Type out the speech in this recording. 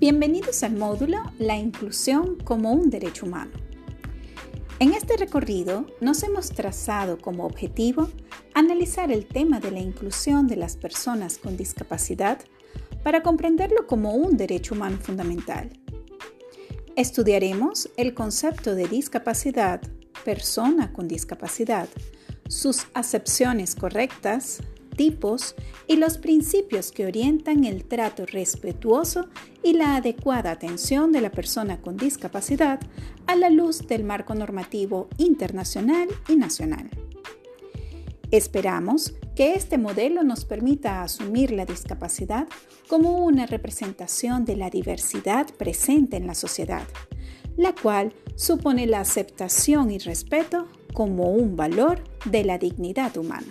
Bienvenidos al módulo La inclusión como un derecho humano. En este recorrido nos hemos trazado como objetivo analizar el tema de la inclusión de las personas con discapacidad para comprenderlo como un derecho humano fundamental. Estudiaremos el concepto de discapacidad, persona con discapacidad, sus acepciones correctas, tipos y los principios que orientan el trato respetuoso y la adecuada atención de la persona con discapacidad a la luz del marco normativo internacional y nacional. Esperamos que este modelo nos permita asumir la discapacidad como una representación de la diversidad presente en la sociedad, la cual supone la aceptación y respeto como un valor de la dignidad humana.